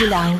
chill out.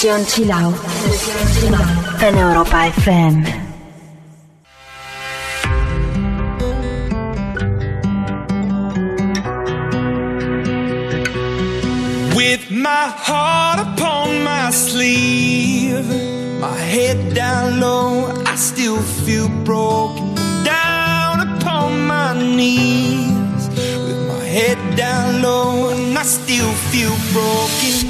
Sesión Chilao en Europa FM. With my heart upon my sleeve, my head down low, I still feel broken. Down upon my knees, with my head down low, and I still feel broken.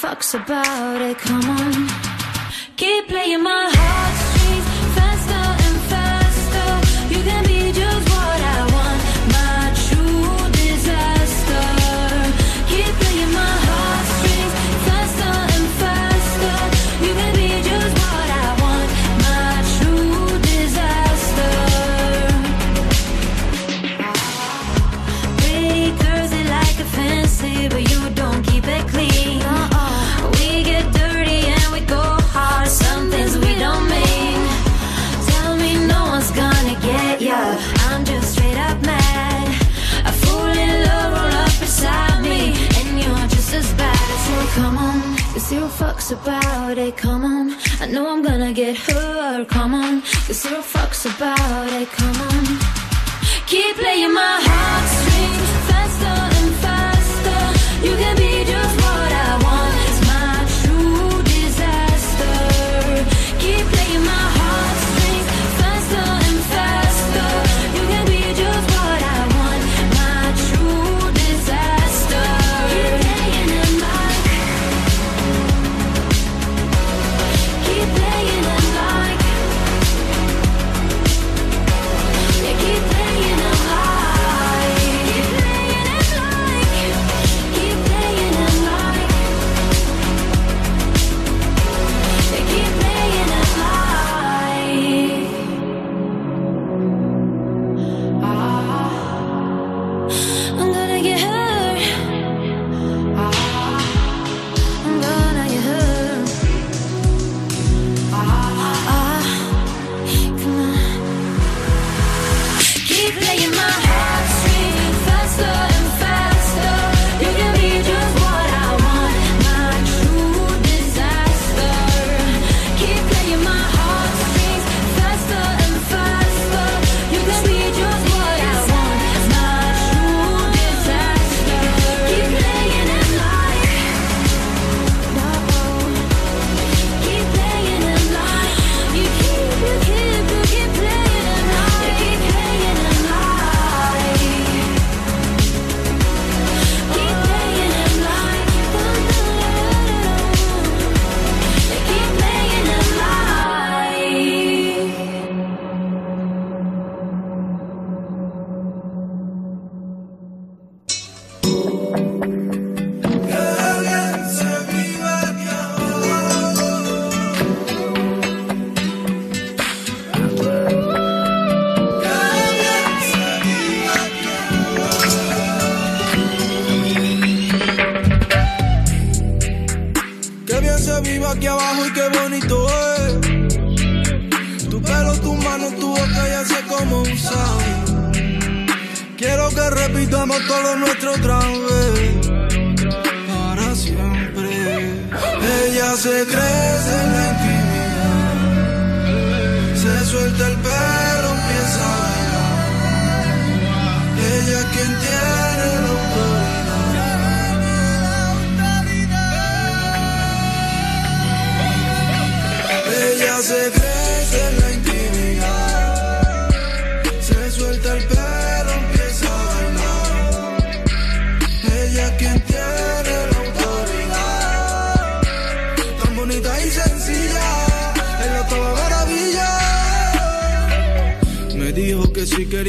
fucks about. todo lo nuestro otra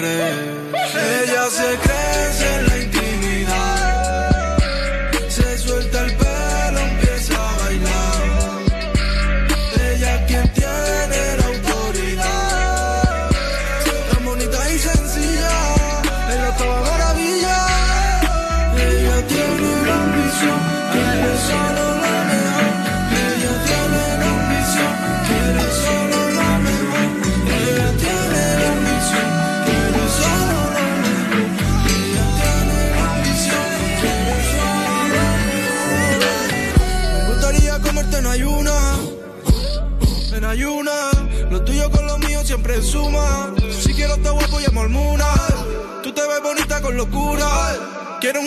siempre. Ella se cree.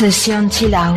此生凄凉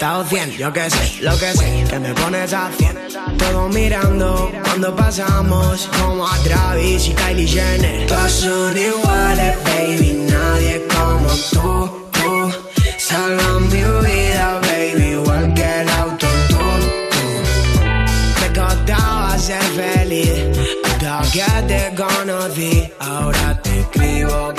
O 100. Yo que sé, lo que sé, que me pones a 100. Todos mirando cuando pasamos. Como a Travis y Kylie Jenner. Todos son iguales, baby. Nadie como tú, tú. Salva mi vida, baby. Igual que el autotune, tú. Me costaba ser feliz hasta que te conocí. Ahora te escribo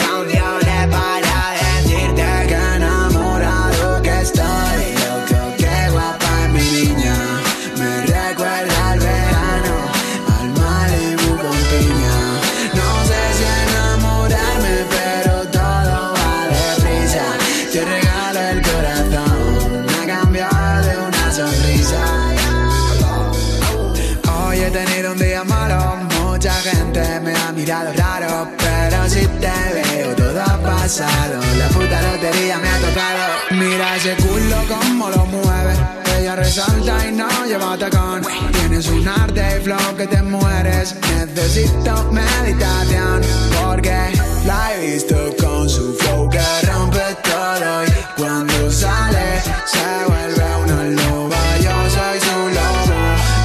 la puta lotería me ha tocado. Mira ese culo como lo mueve, ella resalta y no lleva tacón. Tienes un arte y flow que te mueres, necesito meditación, porque la he visto con su flow que rompe todo. Y cuando sale se vuelve una loba. Yo soy su lobo,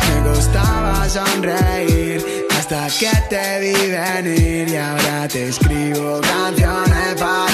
me gustaba sonreír hasta que te vi venir. Y ahora te escribo canciones Bye.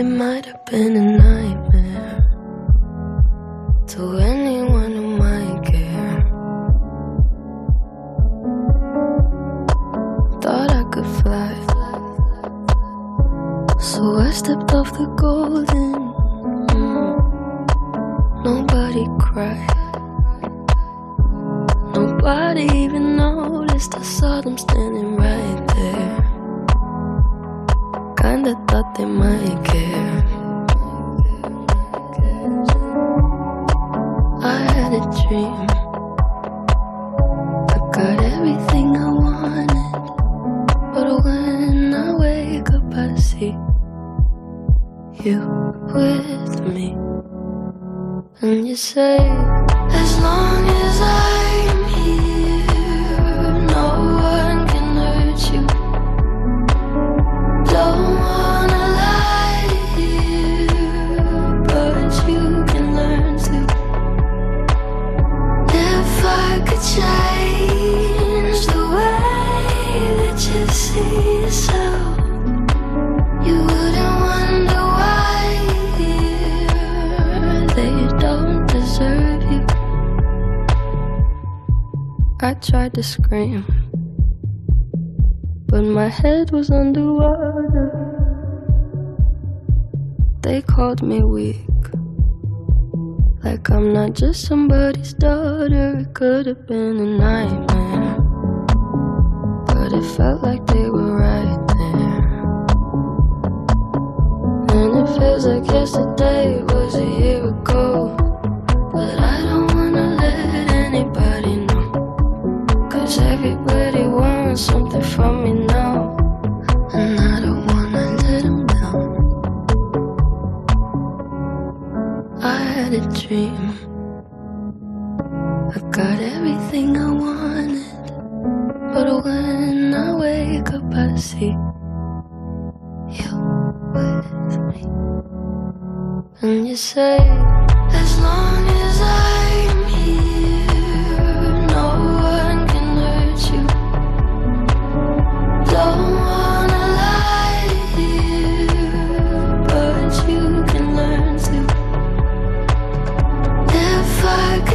it might have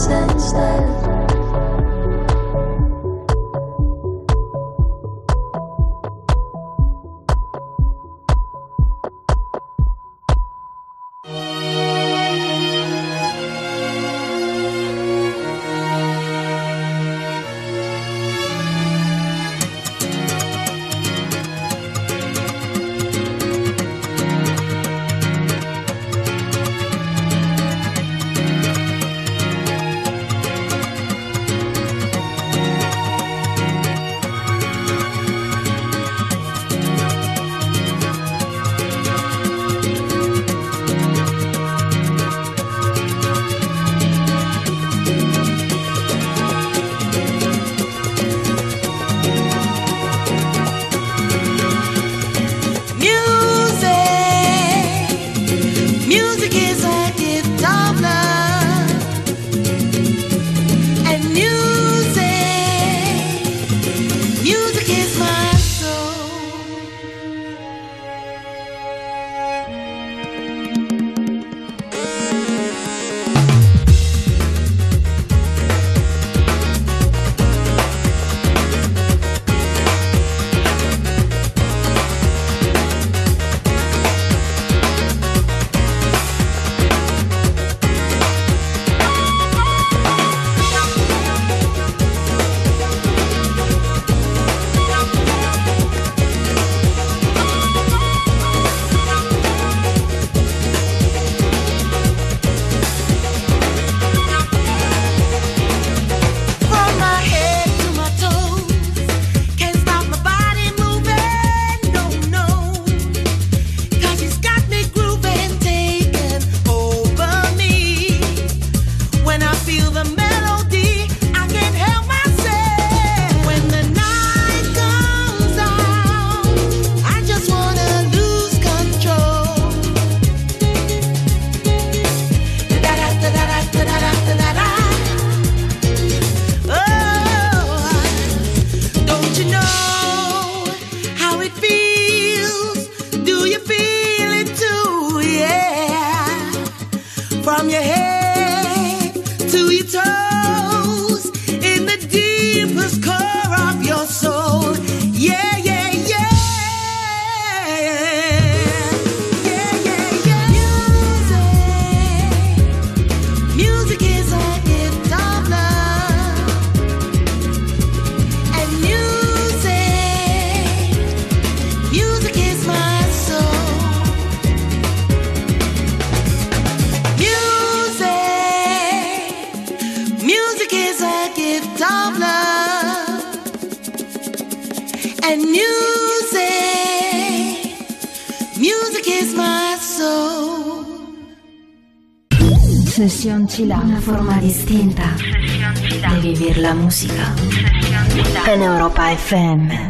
since then. Música Europa FM.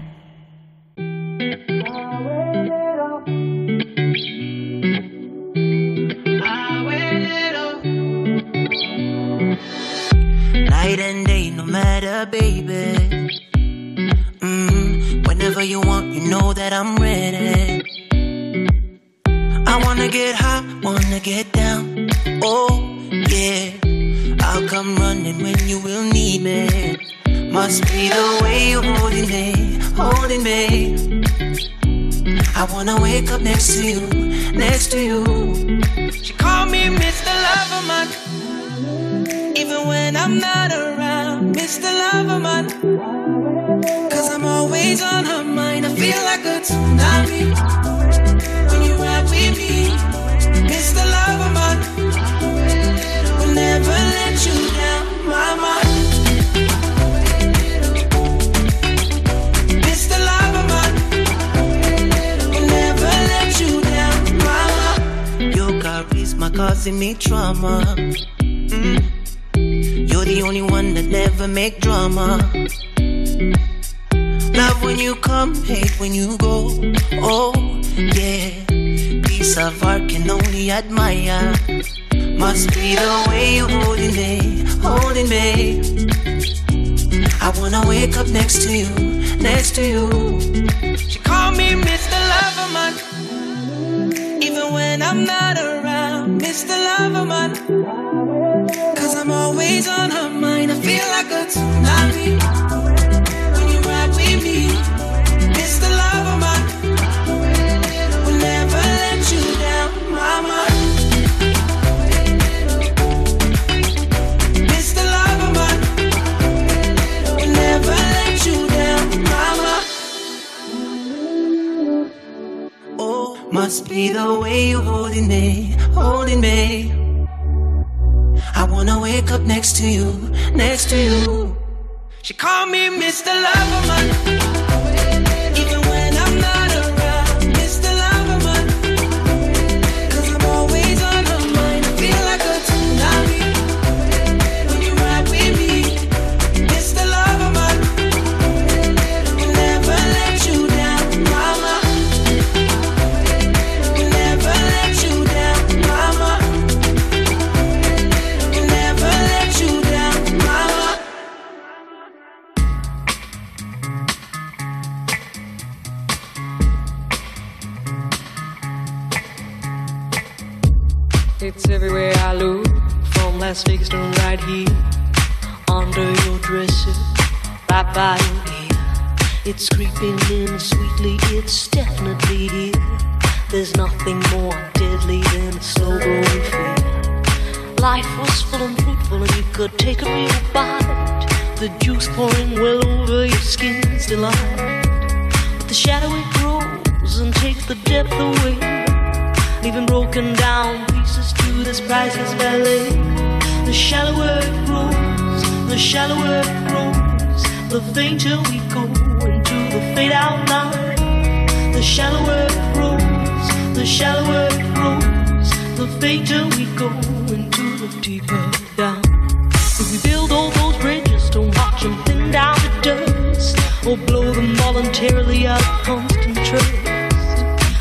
involuntarily out of constant trust.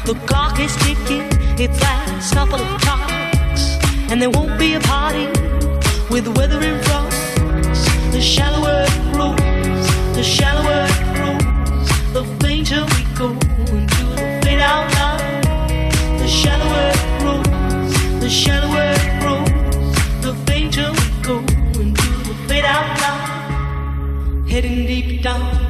The clock is ticking, it lasts couple of clocks. and there won't be a party with weather in front. The shallower it grows, the shallower it grows, the fainter we go into the fade out line. The shallower it grows, the shallower it grows, the fainter we go into the fade out line. Heading deep down.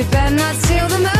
You better not steal the moon.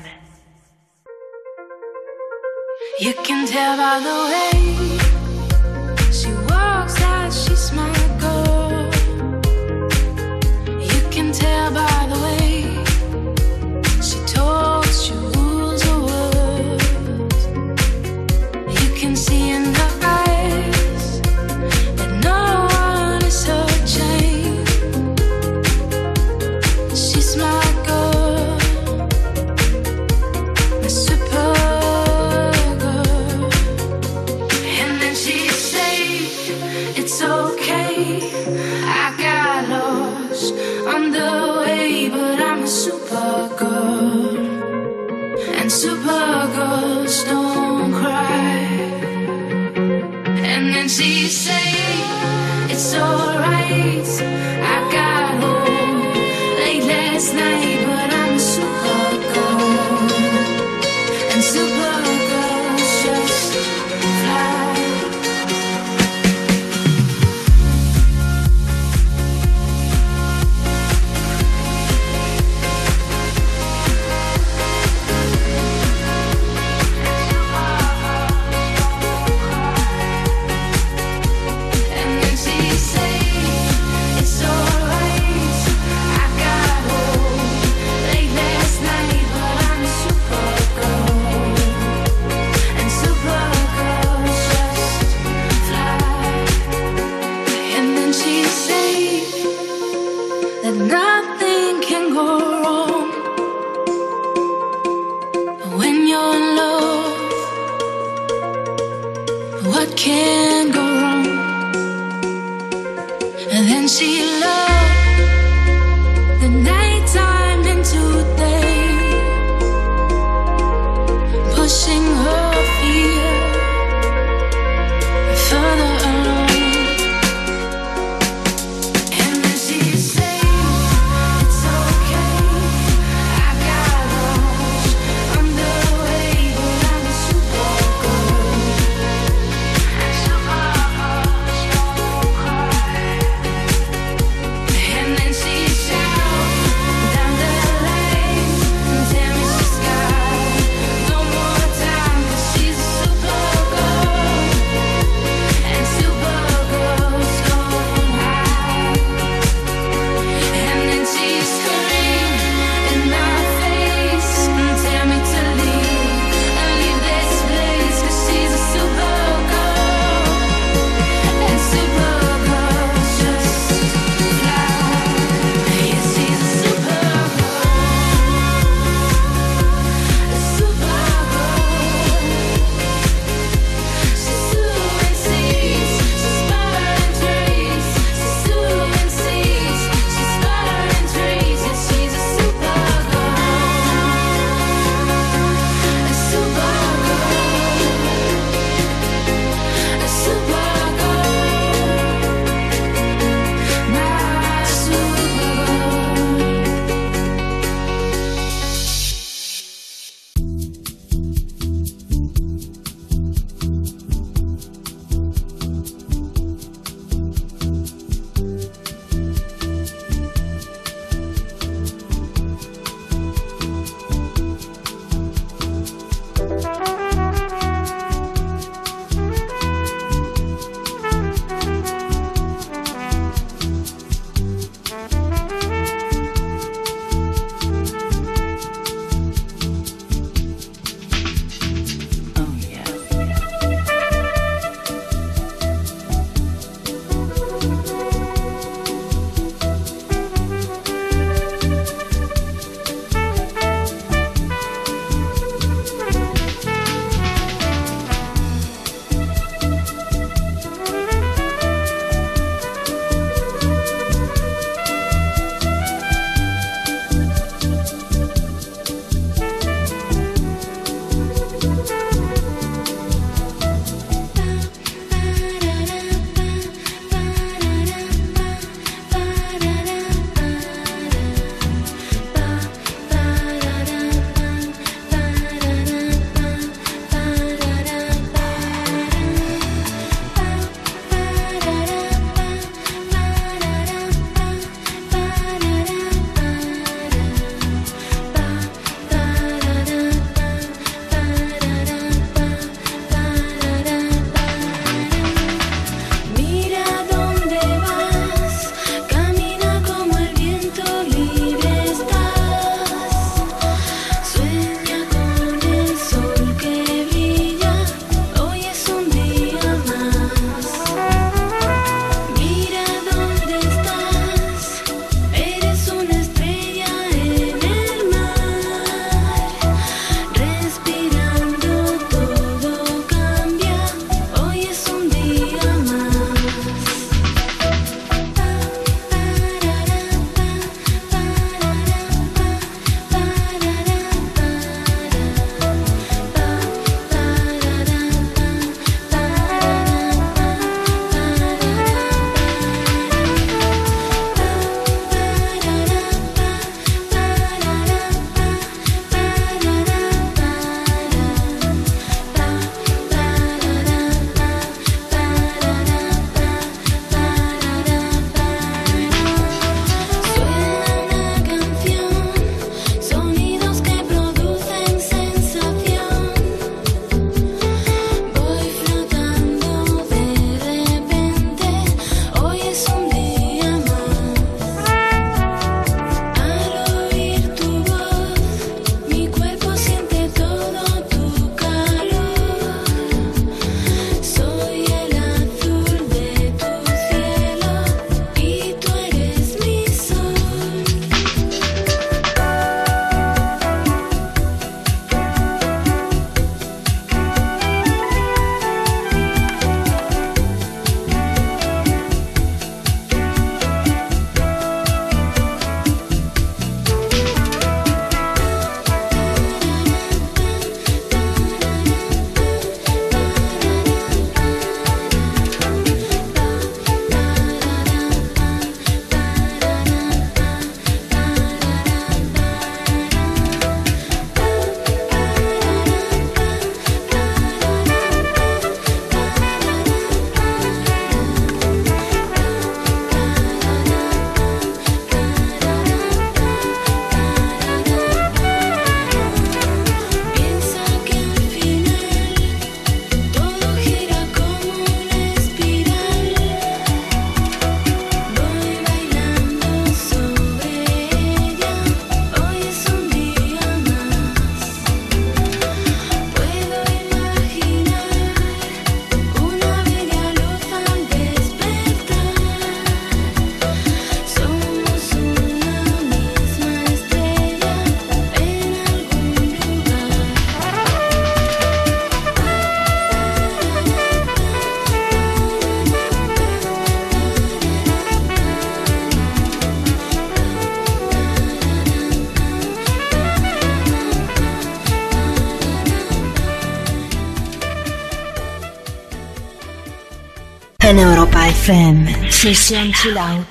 FM. Sesión Chill Out.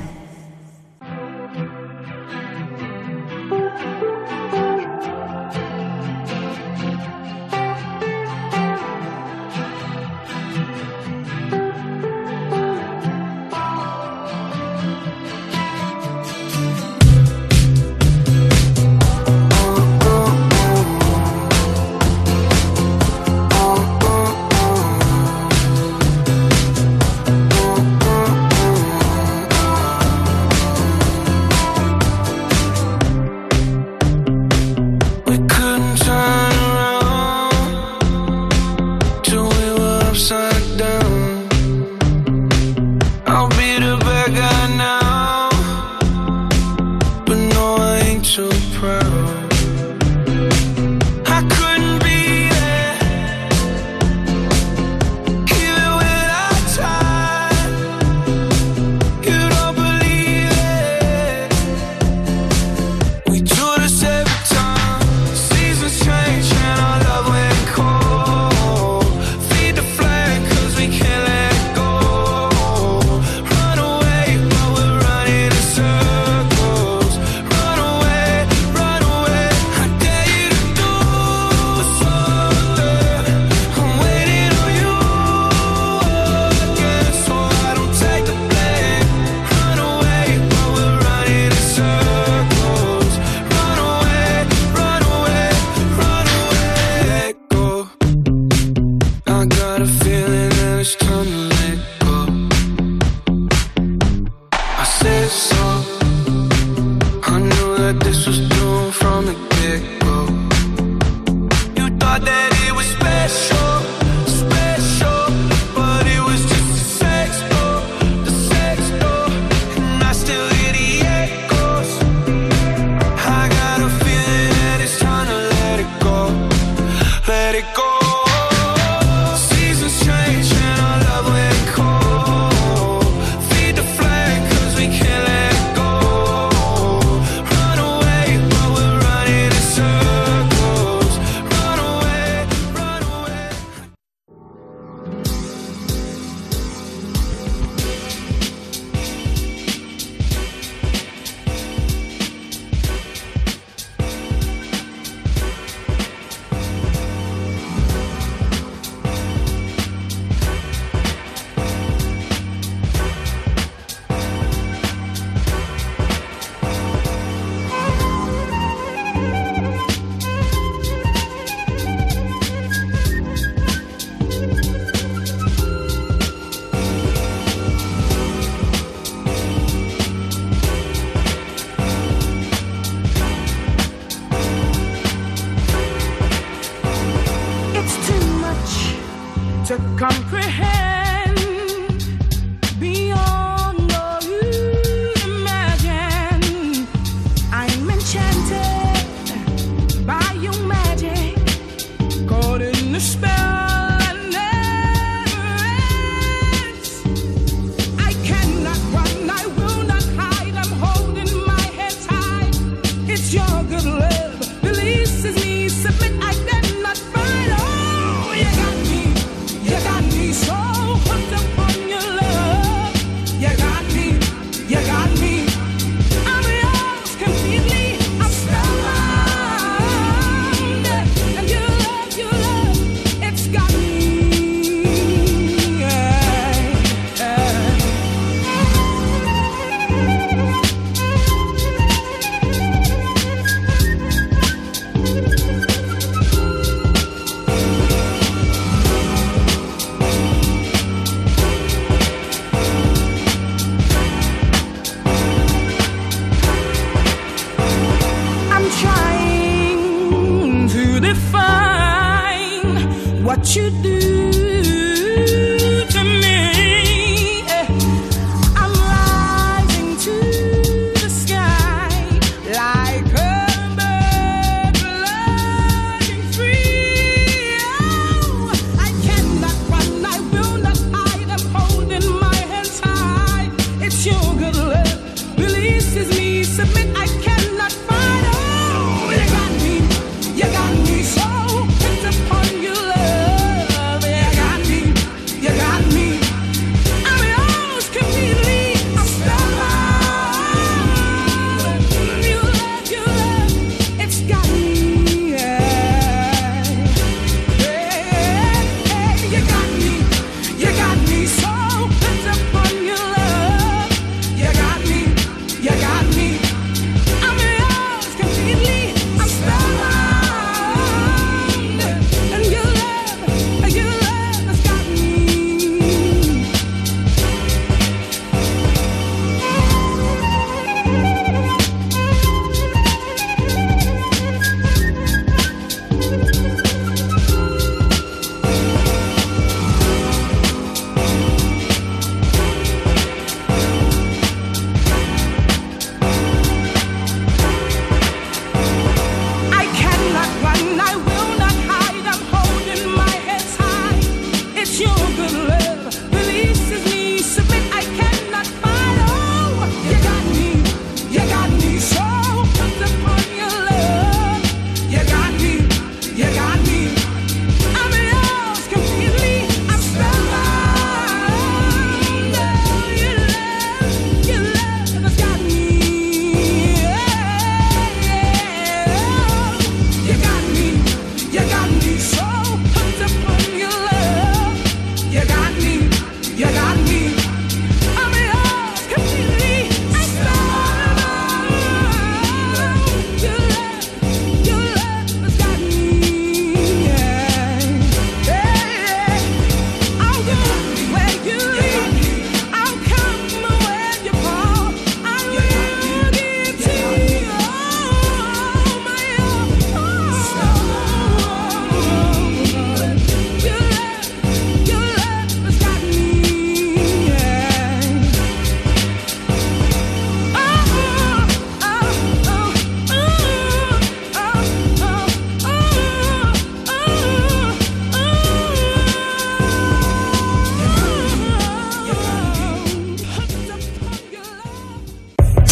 that this was doomed from the kick.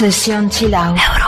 Sesión chill out.